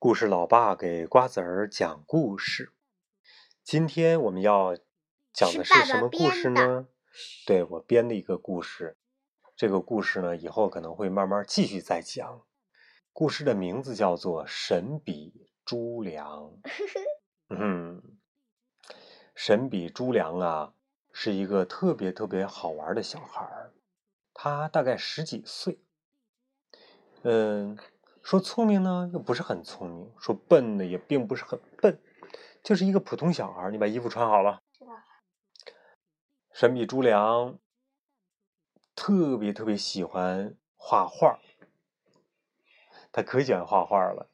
故事老爸给瓜子儿讲故事。今天我们要讲的是什么故事呢？对我编的一个故事。这个故事呢，以后可能会慢慢继续再讲。故事的名字叫做《神笔朱良 》。嗯，神笔朱良啊，是一个特别特别好玩的小孩儿。他大概十几岁。嗯。说聪明呢，又不是很聪明；说笨呢，也并不是很笨，就是一个普通小孩。你把衣服穿好了。神笔朱良特别特别喜欢画画，他可喜欢画画了。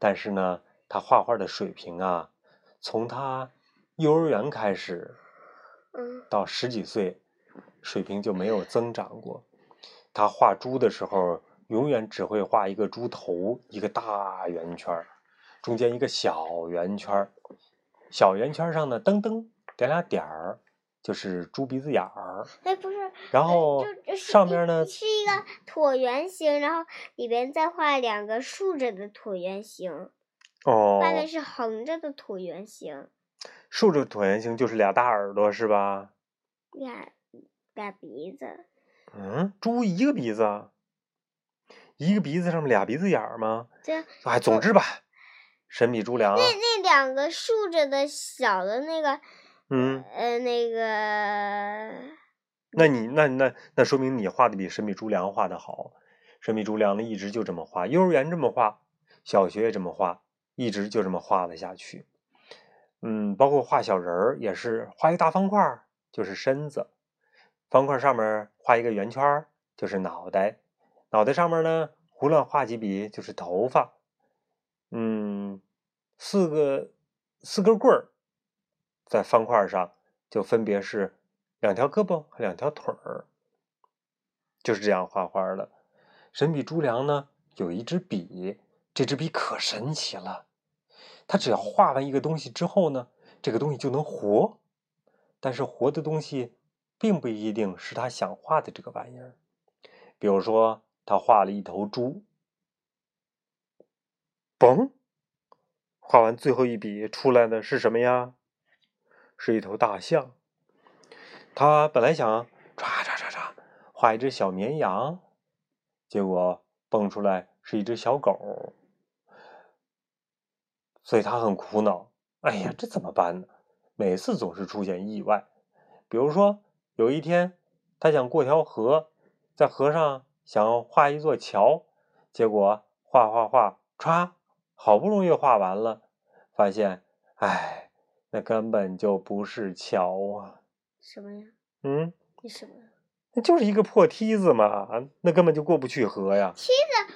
但是呢，他画画的水平啊，从他幼儿园开始，到十几岁，水平就没有增长过。他画猪的时候。永远只会画一个猪头，一个大圆圈中间一个小圆圈小圆圈上呢，噔噔点俩点儿，就是猪鼻子眼儿。哎，不是。然后上面呢是一个椭圆形，然后里边再画两个竖着的椭圆形。哦。外面是横着的椭圆形。竖着椭圆形就是俩大耳朵是吧？俩俩鼻子。嗯，猪一个鼻子。一个鼻子上面俩鼻子眼儿吗？这哎，总之吧，神笔猪粮。那那两个竖着的小的那个，嗯呃，那个。那你那那那说明你画的比神笔猪粮画的好。神笔猪粮呢，一直就这么画，幼儿园这么画，小学也这么画，一直就这么画了下去。嗯，包括画小人儿也是画一个大方块就是身子，方块上面画一个圆圈就是脑袋。脑袋上面呢，胡乱画几笔就是头发。嗯，四个四根棍儿在方块上，就分别是两条胳膊和两条腿儿，就是这样画画的。神笔朱良呢，有一支笔，这支笔可神奇了。他只要画完一个东西之后呢，这个东西就能活。但是活的东西并不一定是他想画的这个玩意儿，比如说。他画了一头猪，嘣，画完最后一笔出来的是什么呀？是一头大象。他本来想唰唰唰唰画一只小绵羊，结果蹦出来是一只小狗，所以他很苦恼。哎呀，这怎么办呢？每次总是出现意外。比如说，有一天他想过条河，在河上。想画一座桥，结果画画画，歘，好不容易画完了，发现，哎，那根本就不是桥啊！什么呀？嗯？你什么？那就是一个破梯子嘛，那根本就过不去河呀。梯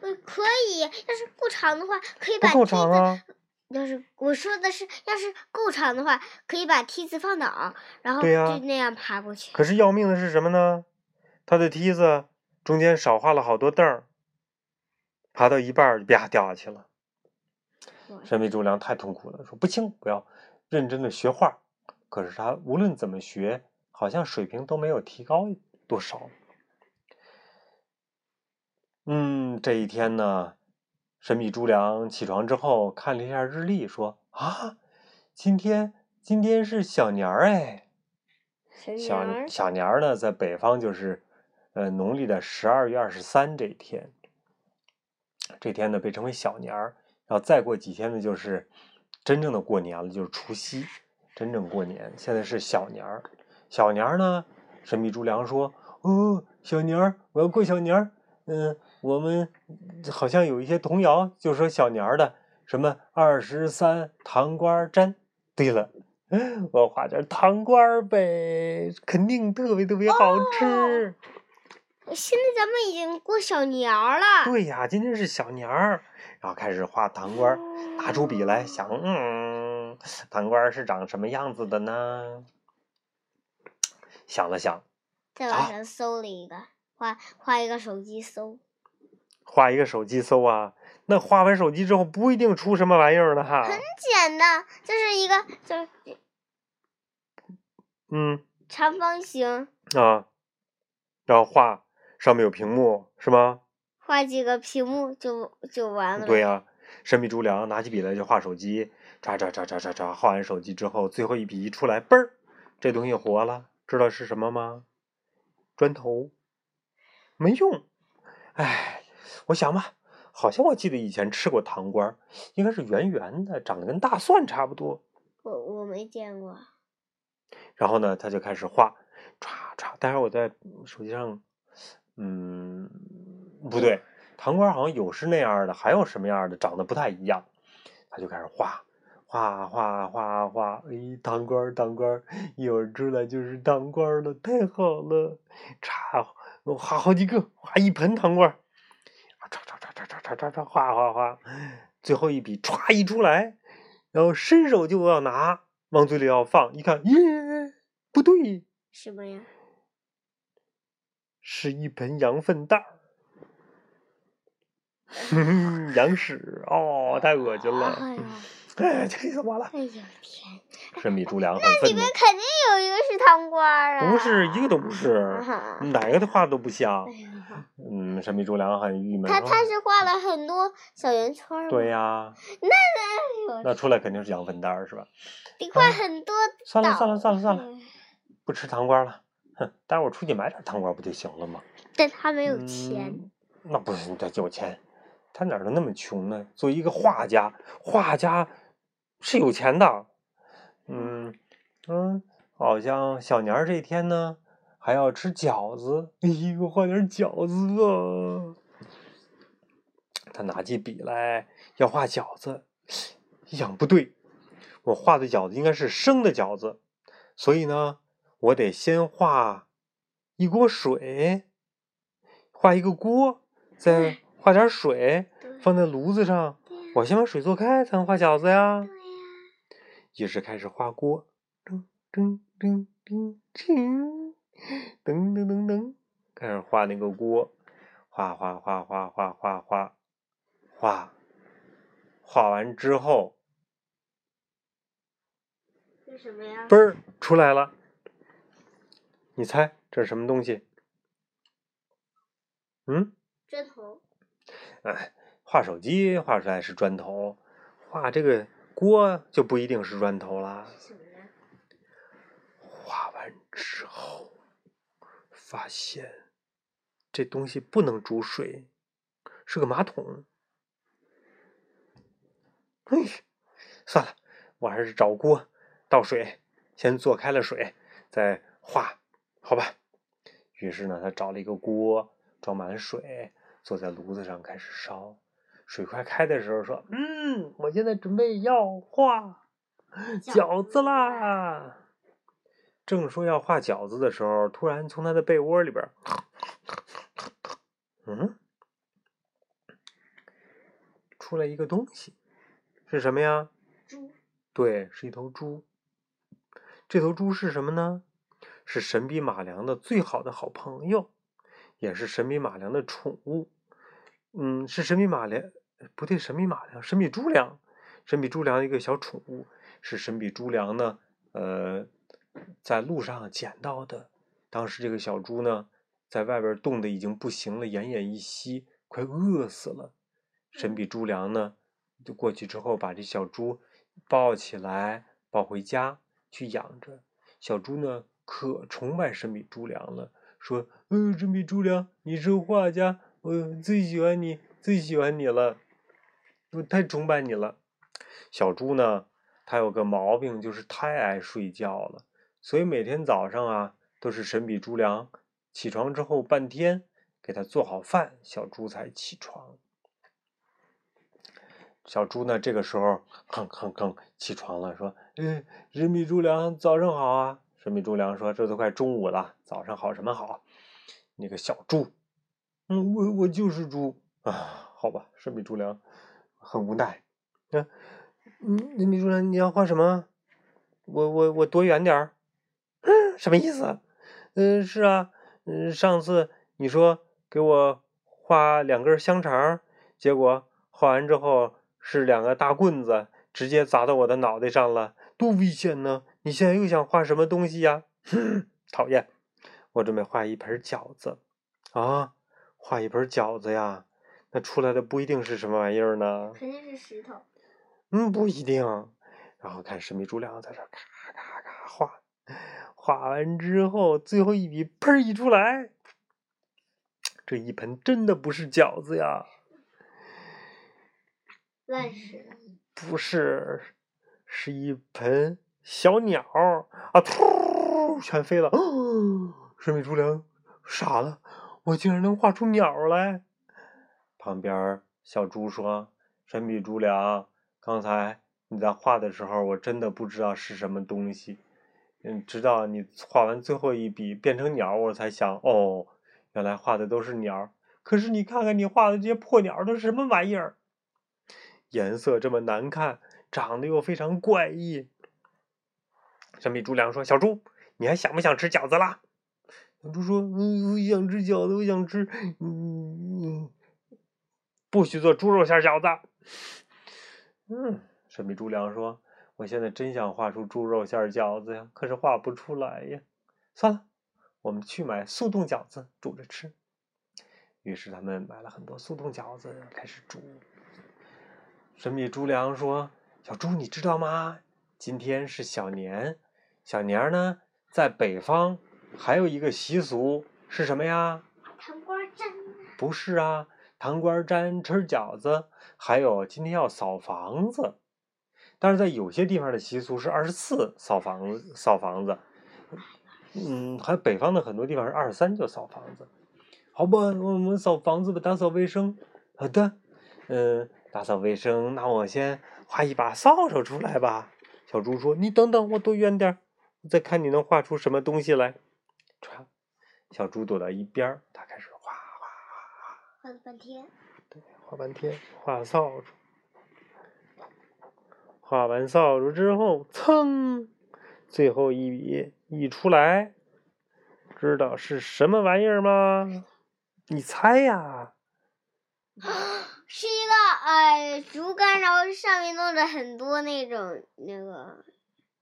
子可以，要是够长的话，可以把够长啊。要是我说的是，要是够长的话，可以把梯子放倒，然后就那样爬过去。可是要命的是什么呢？他的梯子。中间少画了好多凳儿，爬到一半儿就啪掉下去了。神秘朱良太痛苦了，说不行，不要认真的学画。可是他无论怎么学，好像水平都没有提高多少。嗯，这一天呢，神秘朱良起床之后看了一下日历，说啊，今天今天是小年儿哎。小小年儿呢，在北方就是。呃，农历的十二月二十三这一天，这天呢被称为小年儿，然后再过几天呢就是真正的过年了，就是除夕，真正过年。现在是小年儿，小年儿呢，神秘猪粮说：“哦，小年儿，我要过小年儿。嗯，我们好像有一些童谣，就说小年儿的什么二十三糖瓜粘。对了，我画点糖瓜呗，肯定特别特别好吃。”现在咱们已经过小年儿了。对呀，今天是小年儿，然后开始画糖瓜，拿出笔来想，嗯，糖瓜是长什么样子的呢？想了想，在网上搜了一个，画画一个手机搜，画一个手机搜啊？那画完手机之后不一定出什么玩意儿呢哈。很简单，就是一个就是，嗯，长方形啊，然后画。上面有屏幕是吗？画几个屏幕就就完了。对呀，神秘猪粮拿起笔来就画手机，唰唰唰唰唰唰，画完手机之后，最后一笔一出来，嘣儿，这东西活了，知道是什么吗？砖头，没用。哎，我想吧，好像我记得以前吃过糖瓜，应该是圆圆的，长得跟大蒜差不多。我我没见过。然后呢，他就开始画，唰唰。待会儿我在手机上，嗯，不对，糖瓜好像有是那样的，还有什么样的，长得不太一样。他就开始画，画画画画，哎，糖瓜糖瓜，一会儿出来就是糖瓜了，太好了！唰，我画好几个，画一盆糖瓜，唰唰唰唰唰唰唰唰，画画画，最后一笔歘一出来，然后伸手就要拿。往嘴里要放，一看，耶，不对，什么呀？是一盆羊粪蛋儿，羊屎哦，太恶心了！哎，气死我了！哎呦天！神秘猪粮很那里面肯定有一个是糖瓜啊！不是，一个都不是，哪个的画都不像。嗯，神秘猪粮很郁闷。他他是画了很多小圆圈对呀。那那那出来肯定是羊粪蛋儿，是吧？得画很多。算了算了算了算了，不吃糖瓜了。哼，待会儿出去买点糖瓜不就行了吗？但他没有钱。那不是，他有钱，他哪能那么穷呢？作为一个画家，画家是有钱的。嗯嗯，好像小年儿这天呢，还要吃饺子。哎，给我画点饺子吧。他拿起笔来要画饺子，一想不对，我画的饺子应该是生的饺子，所以呢，我得先画一锅水，画一个锅，再画点水放在炉子上。我先把水做开，才能画饺子呀。于是开始画锅，噔噔噔噔噔，噔噔噔噔，开始画那个锅，画画画画画画画画，画完之后，这什么呀？嘣儿出来了，你猜这是什么东西？嗯？砖头。哎，画手机画出来是砖头，画这个。锅就不一定是砖头啦。画完之后，发现这东西不能煮水，是个马桶。哎，算了，我还是找锅倒水，先做开了水再画，好吧？于是呢，他找了一个锅，装满水，坐在炉子上开始烧。水快开的时候，说：“嗯，我现在准备要画饺子啦。”正说要画饺子的时候，突然从他的被窝里边，嗯，出来一个东西，是什么呀？猪。对，是一头猪。这头猪是什么呢？是神笔马良的最好的好朋友，也是神笔马良的宠物。嗯，是神笔马良。不对，神笔马良，神笔猪良，神笔猪良一个小宠物，是神笔猪良呢。呃，在路上捡到的。当时这个小猪呢，在外边冻得已经不行了，奄奄一息，快饿死了。神笔猪良呢，就过去之后，把这小猪抱起来，抱回家去养着。小猪呢，可崇拜神笔朱良了，说：“嗯，神笔朱良，你是画家，我最喜欢你，最喜欢你了。”我太崇拜你了，小猪呢？它有个毛病，就是太爱睡觉了。所以每天早上啊，都是神笔朱良起床之后半天给他做好饭，小猪才起床。小猪呢，这个时候吭吭吭起床了，说：“嗯，神笔猪粮，早上好啊！”神笔猪粮说：“这都快中午了，早上好什么好？那个小猪，嗯，我我就是猪啊，好吧，神笔猪粮。”很无奈，嗯，嗯，那秘书长，你要画什么？我我我躲远点儿，什么意思？嗯，是啊，嗯，上次你说给我画两根香肠，结果画完之后是两个大棍子，直接砸到我的脑袋上了，多危险呢！你现在又想画什么东西呀？讨厌，我准备画一盆饺子，啊，画一盆饺子呀。那出来的不一定是什么玩意儿呢？肯定是石头。嗯，不一定。然后看神秘猪粮在这咔咔咔画，画完之后，最后一笔喷一出来，这一盆真的不是饺子呀。乱石。不是，是一盆小鸟啊！突，全飞了。神秘猪粮傻了，我竟然能画出鸟来。旁边小猪说：“神秘猪粮，刚才你在画的时候，我真的不知道是什么东西。嗯，直到你画完最后一笔变成鸟，我才想，哦，原来画的都是鸟。可是你看看你画的这些破鸟都是什么玩意儿？颜色这么难看，长得又非常怪异。”神秘猪粮说：“小猪，你还想不想吃饺子啦？”小猪说：“嗯，我想吃饺子，我想吃。嗯，不许做猪肉馅饺子。”嗯，神秘猪粮说：“我现在真想画出猪肉馅饺子呀，可是画不出来呀。算了，我们去买速冻饺子煮着吃。”于是他们买了很多速冻饺子，开始煮。神秘猪粮说：“小猪，你知道吗？今天是小年，小年儿呢，在北方。”还有一个习俗是什么呀？糖瓜粘。不是啊，糖瓜粘吃饺子，还有今天要扫房子。但是在有些地方的习俗是二十四扫房子扫房子，嗯，还北方的很多地方是二十三就扫房子。好吧，我们扫房子吧，打扫卫生。好的，嗯，打扫卫生，那我先画一把扫帚出来吧。小猪说：“你等等，我躲远点，我再看你能画出什么东西来。”唰，小猪躲到一边儿，他开始画画画，画了半天。对，画半天，画扫帚。画完扫帚之后，噌，最后一笔一出来，知道是什么玩意儿吗？你猜呀？是一个呃竹竿，然后上面弄着很多那种那个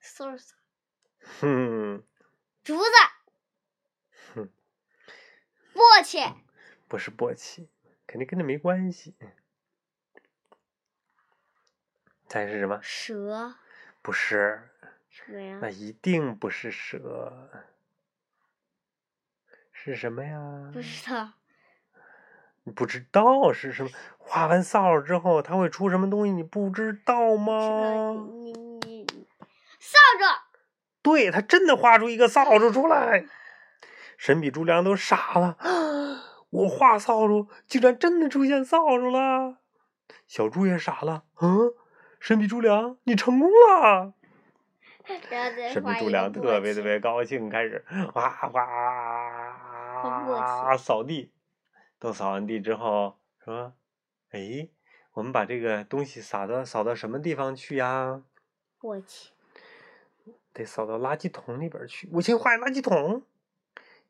穗穗。哼。竹子。哼簸箕不是簸箕，肯定跟那没关系。猜是什么？蛇。不是。蛇呀。那一定不是蛇。是什么呀？不知道。你不知道是什么？画完扫帚之后，它会出什么东西？你不知道吗？你你扫帚。对，他真的画出一个扫帚出来。神笔朱良都傻了，我画扫帚竟然真的出现扫帚了，小猪也傻了，嗯，神笔朱良你成功了，神笔朱良特别特别高兴，开始哗哗扫地，都扫完地之后说，哎，我们把这个东西撒到扫到什么地方去呀？簸箕，得扫到垃圾桶里边去，我先画垃圾桶。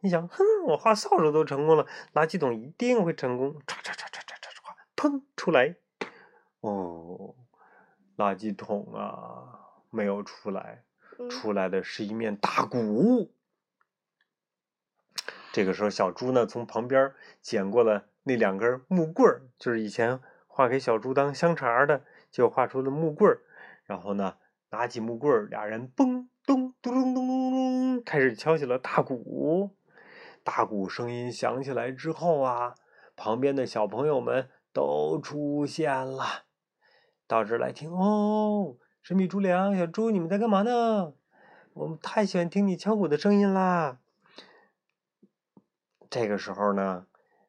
你想，哼，我画扫帚都成功了，垃圾桶一定会成功。唰唰唰唰唰唰唰，砰出来！哦，垃圾桶啊，没有出来，出来的是一面大鼓。这个时候，小猪呢从旁边捡过了那两根木棍儿，就是以前画给小猪当香肠的，就画出了木棍儿。然后呢，拿起木棍儿，俩人嘣咚咚咚咚咚咚，开始敲起了大鼓。大鼓声音响起来之后啊，旁边的小朋友们都出现了，到这来听哦。神秘猪粮，小猪，你们在干嘛呢？我们太喜欢听你敲鼓的声音啦。这个时候呢，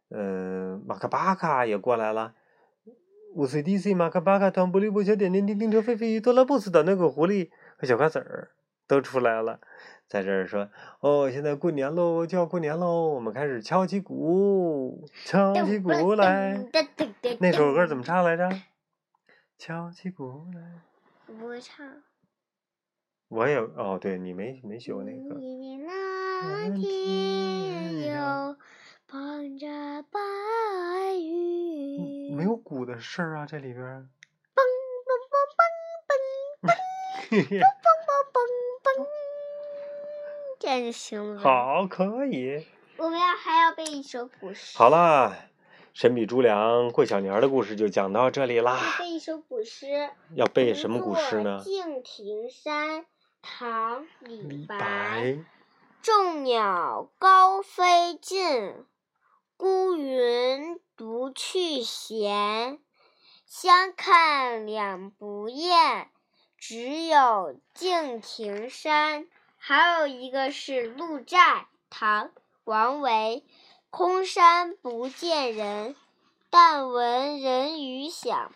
呃，马克巴卡也过来了。五 C D C 马克巴卡团布利布小点点叮叮车飞飞多拉布斯的那个狐狸和小瓜子儿都出来了。在这儿说哦，现在过年喽，就要过年喽，我们开始敲起鼓，敲起鼓来。那首歌怎么唱来着？敲起鼓来。我不会唱。我也哦，对你没没学过那个。那天有捧着白云。没有鼓的事儿啊，这里边。嘣嘣嘣嘣嘣嘣。这样就行了。好，可以。我们要还要背一首古诗。好啦，神笔朱良过小年儿的故事就讲到这里啦。背一首古诗。要背什么古诗呢？敬亭山，唐·李。白。众鸟高飞尽，孤云独去闲。相看两不厌，只有敬亭山。还有一个是《鹿柴》，唐·王维。空山不见人，但闻人语响。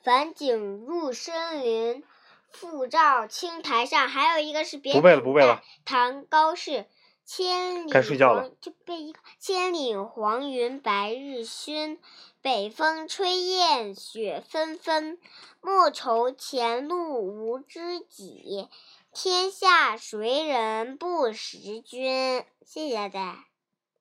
返景入深林，复照青苔上。还有一个是别不背了，不背了。唐高适。千里该睡觉了。就背一个。千里黄云白日曛，北风吹雁雪纷纷。莫愁前路无知己，天下谁人不识君。谢谢大家。